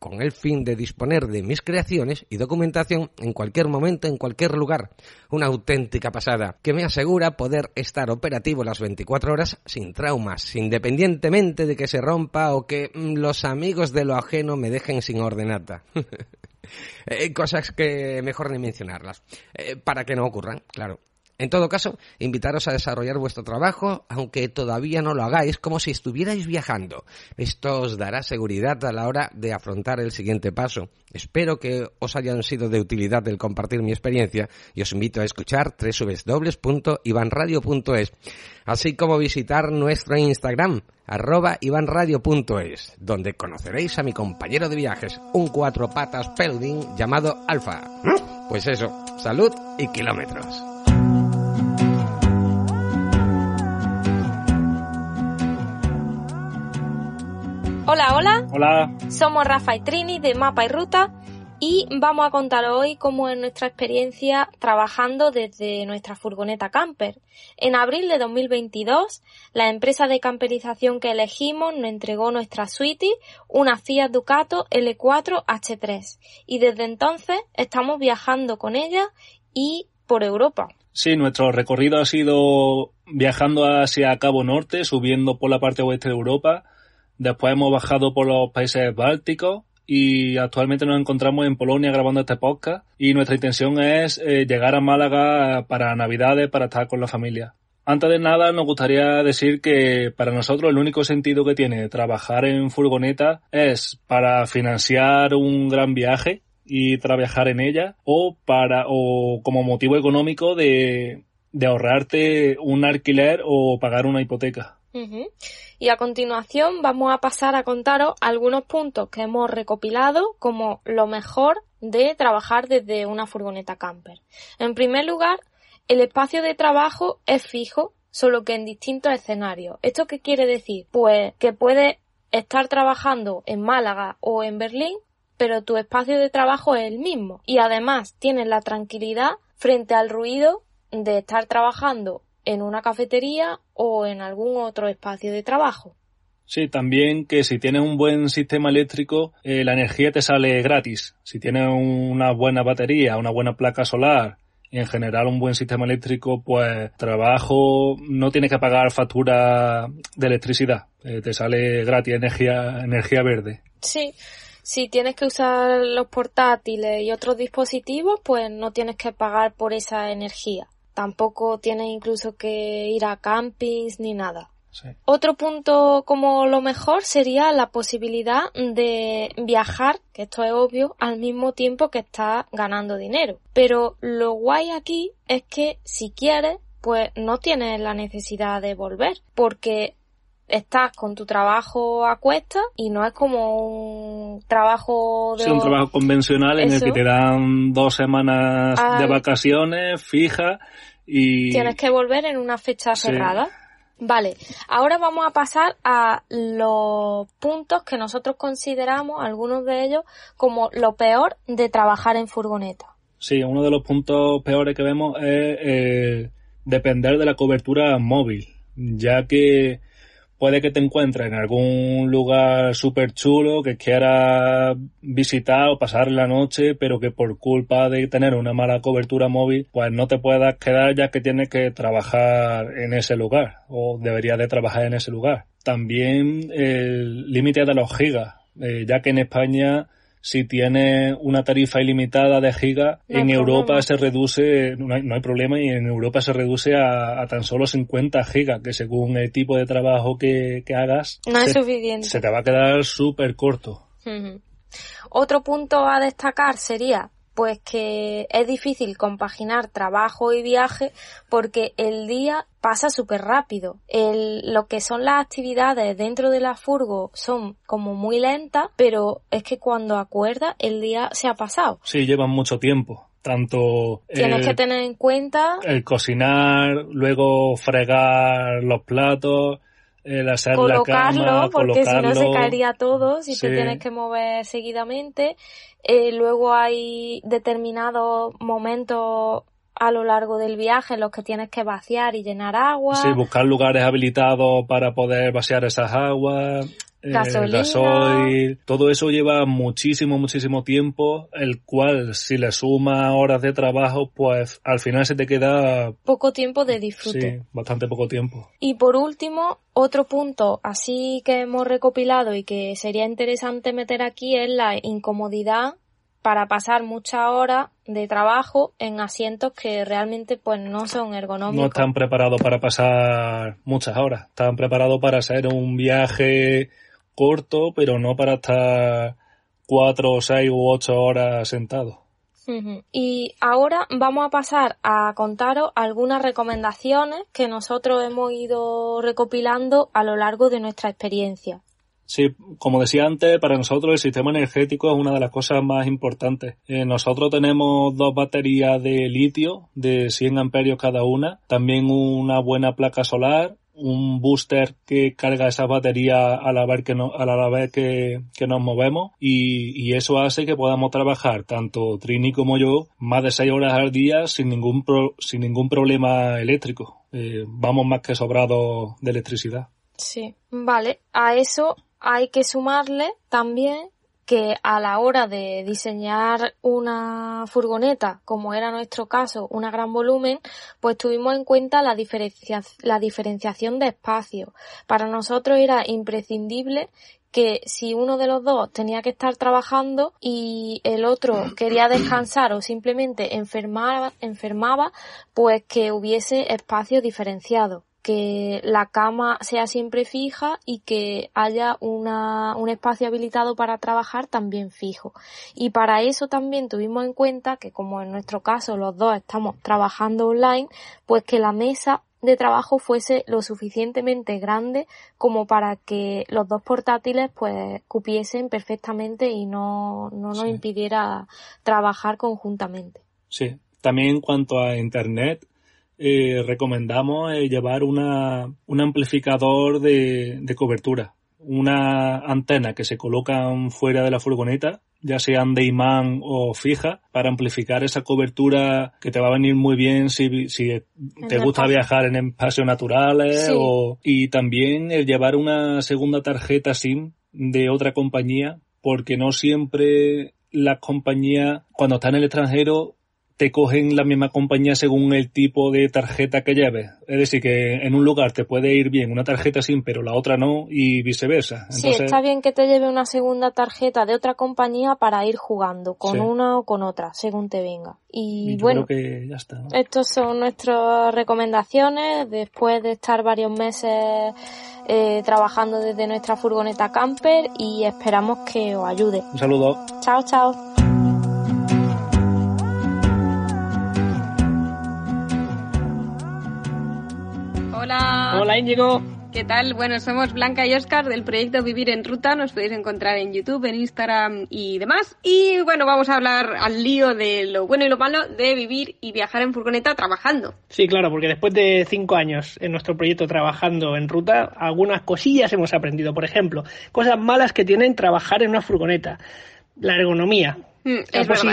con el fin de disponer de mis creaciones y documentación en cualquier momento, en cualquier lugar. Una auténtica pasada que me asegura poder estar operativo las 24 horas sin traumas, independientemente de que se rompa o que mm, los amigos de lo ajeno me dejen sin ordenata. Eh, cosas que mejor ni mencionarlas, eh, para que no ocurran, claro. En todo caso, invitaros a desarrollar vuestro trabajo, aunque todavía no lo hagáis, como si estuvierais viajando. Esto os dará seguridad a la hora de afrontar el siguiente paso. Espero que os hayan sido de utilidad el compartir mi experiencia y os invito a escuchar www.ivanradio.es, así como visitar nuestro Instagram, arroba ivanradio.es, donde conoceréis a mi compañero de viajes, un cuatro patas peludín llamado Alfa. Pues eso, salud y kilómetros. Hola, hola. Hola. Somos Rafa y Trini de Mapa y Ruta y vamos a contar hoy cómo es nuestra experiencia trabajando desde nuestra furgoneta camper. En abril de 2022, la empresa de camperización que elegimos nos entregó nuestra suite, una Fiat Ducato L4 H3 y desde entonces estamos viajando con ella y por Europa. Sí, nuestro recorrido ha sido viajando hacia Cabo Norte, subiendo por la parte oeste de Europa, Después hemos bajado por los países bálticos y actualmente nos encontramos en Polonia grabando este podcast y nuestra intención es eh, llegar a Málaga para Navidades para estar con la familia. Antes de nada nos gustaría decir que para nosotros el único sentido que tiene trabajar en furgoneta es para financiar un gran viaje y trabajar en ella o para o como motivo económico de, de ahorrarte un alquiler o pagar una hipoteca. Y a continuación vamos a pasar a contaros algunos puntos que hemos recopilado como lo mejor de trabajar desde una furgoneta camper. En primer lugar, el espacio de trabajo es fijo, solo que en distintos escenarios. ¿Esto qué quiere decir? Pues que puedes estar trabajando en Málaga o en Berlín, pero tu espacio de trabajo es el mismo. Y además tienes la tranquilidad frente al ruido de estar trabajando en una cafetería o en algún otro espacio de trabajo. Sí, también que si tienes un buen sistema eléctrico, eh, la energía te sale gratis. Si tienes una buena batería, una buena placa solar en general un buen sistema eléctrico, pues trabajo no tienes que pagar factura de electricidad. Eh, te sale gratis energía, energía verde. Sí. Si tienes que usar los portátiles y otros dispositivos, pues no tienes que pagar por esa energía. Tampoco tienes incluso que ir a campings ni nada. Otro punto como lo mejor sería la posibilidad de viajar, que esto es obvio, al mismo tiempo que estás ganando dinero. Pero lo guay aquí es que si quieres, pues no tienes la necesidad de volver, porque estás con tu trabajo a cuesta y no es como un trabajo de... Sí, un trabajo convencional en el que te dan dos semanas de vacaciones fijas y... Tienes que volver en una fecha cerrada. Vale, ahora vamos a pasar a los puntos que nosotros consideramos, algunos de ellos, como lo peor de trabajar en furgoneta. Sí, uno de los puntos peores que vemos es eh, depender de la cobertura móvil, ya que puede que te encuentres en algún lugar súper chulo que quieras visitar o pasar la noche, pero que por culpa de tener una mala cobertura móvil, pues no te puedas quedar ya que tienes que trabajar en ese lugar o deberías de trabajar en ese lugar. También el límite de los gigas, eh, ya que en España si tiene una tarifa ilimitada de gigas, en Europa se reduce, no hay, problema, y en Europa se reduce a, tan solo 50 gigas, que según el tipo de trabajo que, hagas, no es suficiente. se te va a quedar súper corto. Otro punto a destacar sería pues que es difícil compaginar trabajo y viaje porque el día pasa súper rápido. El, lo que son las actividades dentro de la furgo son como muy lentas, pero es que cuando acuerdas el día se ha pasado. Sí, llevan mucho tiempo tanto tienes que tener en cuenta el cocinar luego fregar los platos el hacer colocarlo la cama, porque si no se caería todo si te tienes que mover seguidamente eh, luego hay determinados momentos a lo largo del viaje en los que tienes que vaciar y llenar agua. Sí, buscar lugares habilitados para poder vaciar esas aguas. Eh, gasoil, todo eso lleva muchísimo, muchísimo tiempo, el cual si le suma horas de trabajo, pues al final se te queda... Poco tiempo de disfrute. Sí, bastante poco tiempo. Y por último, otro punto así que hemos recopilado y que sería interesante meter aquí es la incomodidad para pasar muchas horas de trabajo en asientos que realmente pues no son ergonómicos. No están preparados para pasar muchas horas. Están preparados para hacer un viaje corto, pero no para estar cuatro, seis u ocho horas sentados. Y ahora vamos a pasar a contaros algunas recomendaciones que nosotros hemos ido recopilando a lo largo de nuestra experiencia. Sí, como decía antes, para nosotros el sistema energético es una de las cosas más importantes. Eh, nosotros tenemos dos baterías de litio de 100 amperios cada una, también una buena placa solar, un booster que carga esas baterías a la vez que, a la vez que, nos movemos y, eso hace que podamos trabajar tanto Trini como yo más de 6 horas al día sin ningún, sin ningún problema eléctrico. Eh, vamos más que sobrados de electricidad. Sí, vale. A eso hay que sumarle también que a la hora de diseñar una furgoneta, como era nuestro caso, una gran volumen, pues tuvimos en cuenta la, la diferenciación de espacio. Para nosotros era imprescindible que si uno de los dos tenía que estar trabajando y el otro quería descansar o simplemente enfermaba, enfermaba pues que hubiese espacio diferenciado que la cama sea siempre fija y que haya una, un espacio habilitado para trabajar también fijo. Y para eso también tuvimos en cuenta que como en nuestro caso los dos estamos trabajando online, pues que la mesa de trabajo fuese lo suficientemente grande como para que los dos portátiles pues cupiesen perfectamente y no, no nos impidiera trabajar conjuntamente. Sí, también en cuanto a internet, eh, recomendamos eh, llevar una, un amplificador de, de, cobertura, una antena que se colocan fuera de la furgoneta, ya sean de imán o fija, para amplificar esa cobertura que te va a venir muy bien si, si te gusta viajar en espacios naturales o, y también el llevar una segunda tarjeta SIM de otra compañía porque no siempre las compañías cuando están en el extranjero te cogen la misma compañía según el tipo de tarjeta que lleves. Es decir, que en un lugar te puede ir bien una tarjeta SIM, pero la otra no, y viceversa. sí, está bien que te lleve una segunda tarjeta de otra compañía para ir jugando, con una o con otra, según te venga. Y, bueno, que ya está, estas son nuestras recomendaciones después de estar varios meses eh, trabajando desde nuestra furgoneta camper y esperamos que os ayude. Un saludo. Chao, chao. Hola. Íñigo. ¿Qué tal? Bueno, somos Blanca y Oscar del proyecto Vivir en Ruta. Nos podéis encontrar en YouTube, en Instagram y demás. Y bueno, vamos a hablar al lío de lo bueno y lo malo de vivir y viajar en furgoneta trabajando. Sí, claro, porque después de cinco años en nuestro proyecto trabajando en ruta, algunas cosillas hemos aprendido. Por ejemplo, cosas malas que tienen trabajar en una furgoneta. La ergonomía, Mm,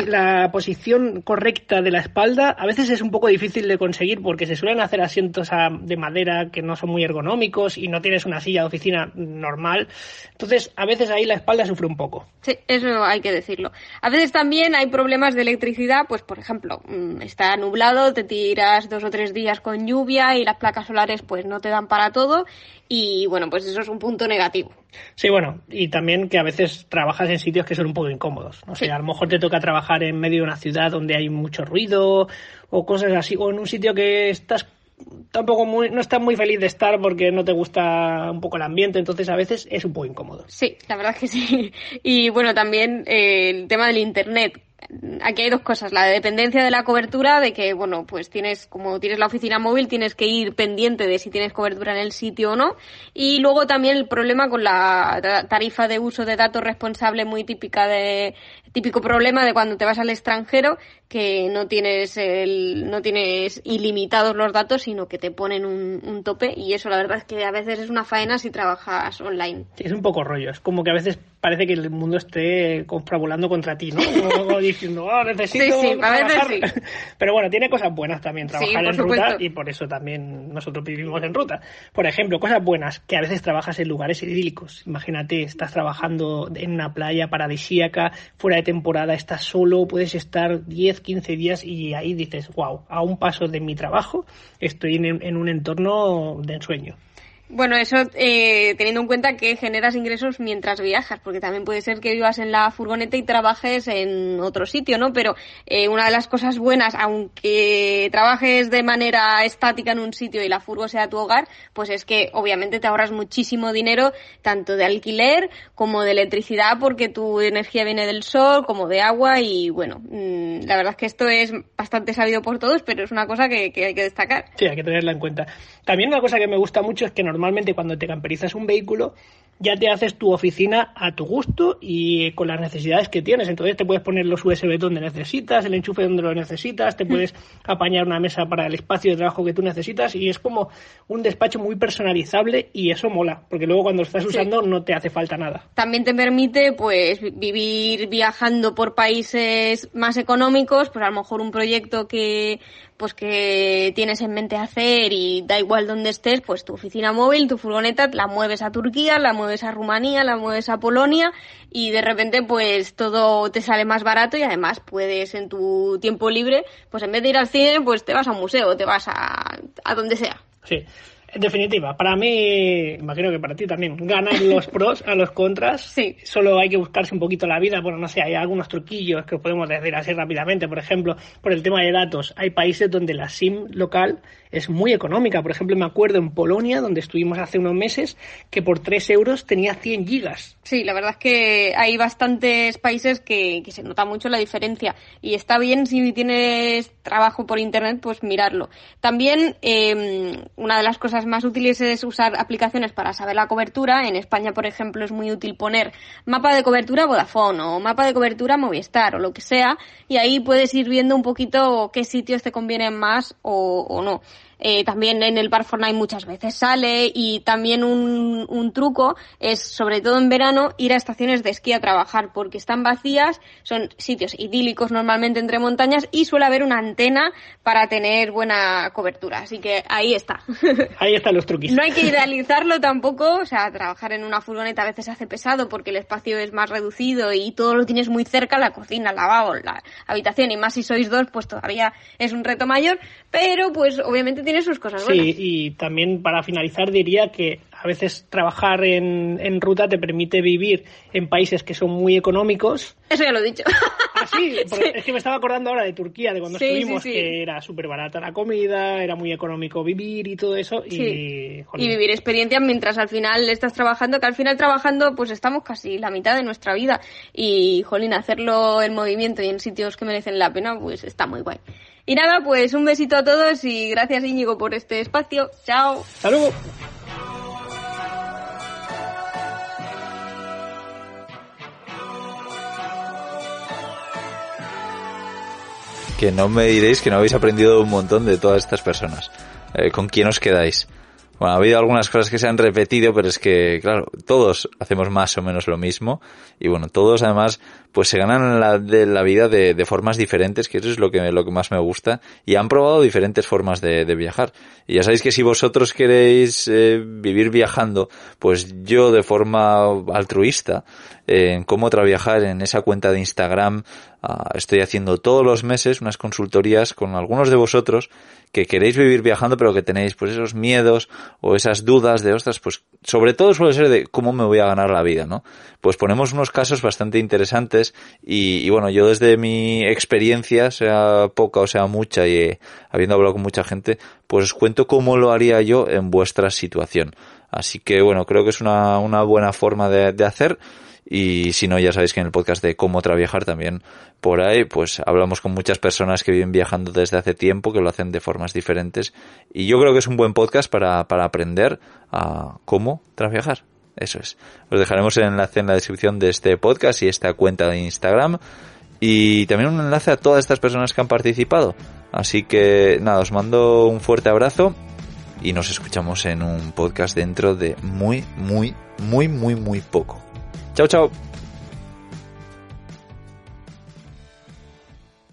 la, posición correcta de la espalda a veces es un poco difícil de conseguir porque se suelen hacer asientos de madera que no son muy ergonómicos y no tienes una silla de oficina normal. Entonces, a veces ahí la espalda sufre un poco. Sí, eso hay que decirlo. A veces también hay problemas de electricidad, pues por ejemplo, mm, está nublado, te tiras dos o tres días con lluvia y las placas solares pues no te dan para todo y bueno, pues eso es un punto negativo. Sí, bueno, y también que a veces trabajas en sitios que son un poco incómodos. No sé, a lo mejor te toca trabajar en medio de una ciudad donde hay mucho ruido o cosas así, o en un sitio que estás tampoco muy, no estás muy feliz de estar porque no te gusta un poco el ambiente, entonces a veces es un poco incómodo. Sí, la verdad es que sí. Y bueno, también eh, el tema del internet, aquí hay dos cosas. La dependencia de la cobertura, de que, bueno, pues tienes, como tienes la oficina móvil, tienes que ir pendiente de si tienes cobertura en el sitio o no. Y luego también el problema con la tarifa de uso de datos responsable muy típica de, típico problema de cuando te vas al extranjero, que no tienes el, no tienes ilimitados los datos, sino que te ponen un, un tope. Y eso la verdad es que a veces es una faena si trabajas online. Sí, es un poco rollo. Es como que a veces parece que el mundo esté confabulando contra ti, ¿no? Como diciendo, oh, necesito sí, sí, trabajar. Sí. Pero bueno, tiene cosas buenas también trabajar en ruta y por eso también nosotros vivimos en ruta. Por ejemplo, cosas buenas, que a veces trabajas en lugares idílicos. Imagínate, estás trabajando en una playa paradisíaca, fuera de temporada, estás solo, puedes estar 10, 15 días y ahí dices, wow, a un paso de mi trabajo estoy en, en un entorno de ensueño. Bueno, eso eh, teniendo en cuenta que generas ingresos mientras viajas, porque también puede ser que vivas en la furgoneta y trabajes en otro sitio, ¿no? Pero eh, una de las cosas buenas, aunque trabajes de manera estática en un sitio y la furgo sea tu hogar, pues es que obviamente te ahorras muchísimo dinero, tanto de alquiler como de electricidad, porque tu energía viene del sol, como de agua y bueno, mm, la verdad es que esto es bastante sabido por todos, pero es una cosa que, que hay que destacar. Sí, hay que tenerla en cuenta. También una cosa que me gusta mucho es que normalmente cuando te camperizas un vehículo ya te haces tu oficina a tu gusto y con las necesidades que tienes. Entonces te puedes poner los USB donde necesitas, el enchufe donde lo necesitas, te puedes apañar una mesa para el espacio de trabajo que tú necesitas y es como un despacho muy personalizable y eso mola, porque luego cuando lo estás usando no te hace falta nada. También te permite pues vivir viajando por países más económicos, pues a lo mejor un proyecto que pues que tienes en mente hacer y da igual donde estés, pues tu oficina móvil, tu furgoneta, la mueves a Turquía, la mueves a Rumanía, la mueves a Polonia y de repente pues todo te sale más barato y además puedes en tu tiempo libre, pues en vez de ir al cine, pues te vas a un museo, te vas a, a donde sea. Sí. En definitiva, para mí, imagino que para ti también, ganan los pros a los contras. Sí. Solo hay que buscarse un poquito la vida. Bueno, no sé, hay algunos truquillos que podemos decir así rápidamente. Por ejemplo, por el tema de datos, hay países donde la SIM local es muy económica. Por ejemplo, me acuerdo en Polonia, donde estuvimos hace unos meses, que por 3 euros tenía 100 gigas. Sí, la verdad es que hay bastantes países que, que se nota mucho la diferencia. Y está bien si tienes trabajo por internet, pues mirarlo. También, eh, una de las cosas más útiles es usar aplicaciones para saber la cobertura. En España, por ejemplo, es muy útil poner mapa de cobertura Vodafone o mapa de cobertura Movistar o lo que sea. Y ahí puedes ir viendo un poquito qué sitios te convienen más o, o no. Eh, también en el Bar Fortnite muchas veces sale y también un, un, truco es, sobre todo en verano, ir a estaciones de esquí a trabajar porque están vacías, son sitios idílicos normalmente entre montañas y suele haber una antena para tener buena cobertura. Así que ahí está. Ahí están los truquis. No hay que idealizarlo tampoco, o sea, trabajar en una furgoneta a veces hace pesado porque el espacio es más reducido y todo lo tienes muy cerca, la cocina, el lavabo, la habitación y más si sois dos, pues todavía es un reto mayor, pero pues obviamente tiene sus cosas buenas. Sí, y también para finalizar diría que a veces trabajar en, en, ruta te permite vivir en países que son muy económicos. Eso ya lo he dicho. Ah, sí, sí. es que me estaba acordando ahora de Turquía, de cuando sí, estuvimos, sí, que era súper barata la comida, era muy económico vivir y todo eso. Y, y vivir experiencias mientras al final estás trabajando, que al final trabajando pues estamos casi la mitad de nuestra vida. Y, jolín, hacerlo en movimiento y en sitios que merecen la pena, pues está muy guay. Y nada, pues un besito a todos y gracias Íñigo por este espacio. Chao. Hasta luego. Que no me diréis que no habéis aprendido un montón de todas estas personas. Eh, ¿Con quién os quedáis? Bueno, ha habido algunas cosas que se han repetido, pero es que, claro, todos hacemos más o menos lo mismo. Y bueno, todos además, pues se ganan la, de la vida de, de, formas diferentes, que eso es lo que, lo que más me gusta. Y han probado diferentes formas de, de viajar. Y ya sabéis que si vosotros queréis eh, vivir viajando, pues yo de forma altruista, eh, en cómo trabajar en esa cuenta de Instagram, uh, estoy haciendo todos los meses unas consultorías con algunos de vosotros que queréis vivir viajando pero que tenéis pues esos miedos o esas dudas de ostras pues sobre todo suele ser de cómo me voy a ganar la vida no pues ponemos unos casos bastante interesantes y, y bueno yo desde mi experiencia sea poca o sea mucha y eh, habiendo hablado con mucha gente pues os cuento cómo lo haría yo en vuestra situación así que bueno creo que es una, una buena forma de, de hacer y si no, ya sabéis que en el podcast de cómo trabajar también por ahí, pues hablamos con muchas personas que viven viajando desde hace tiempo, que lo hacen de formas diferentes. Y yo creo que es un buen podcast para, para aprender a cómo trabajar. Eso es. Os dejaremos el enlace en la descripción de este podcast y esta cuenta de Instagram. Y también un enlace a todas estas personas que han participado. Así que nada, os mando un fuerte abrazo y nos escuchamos en un podcast dentro de muy, muy, muy, muy, muy poco. Chao, chao.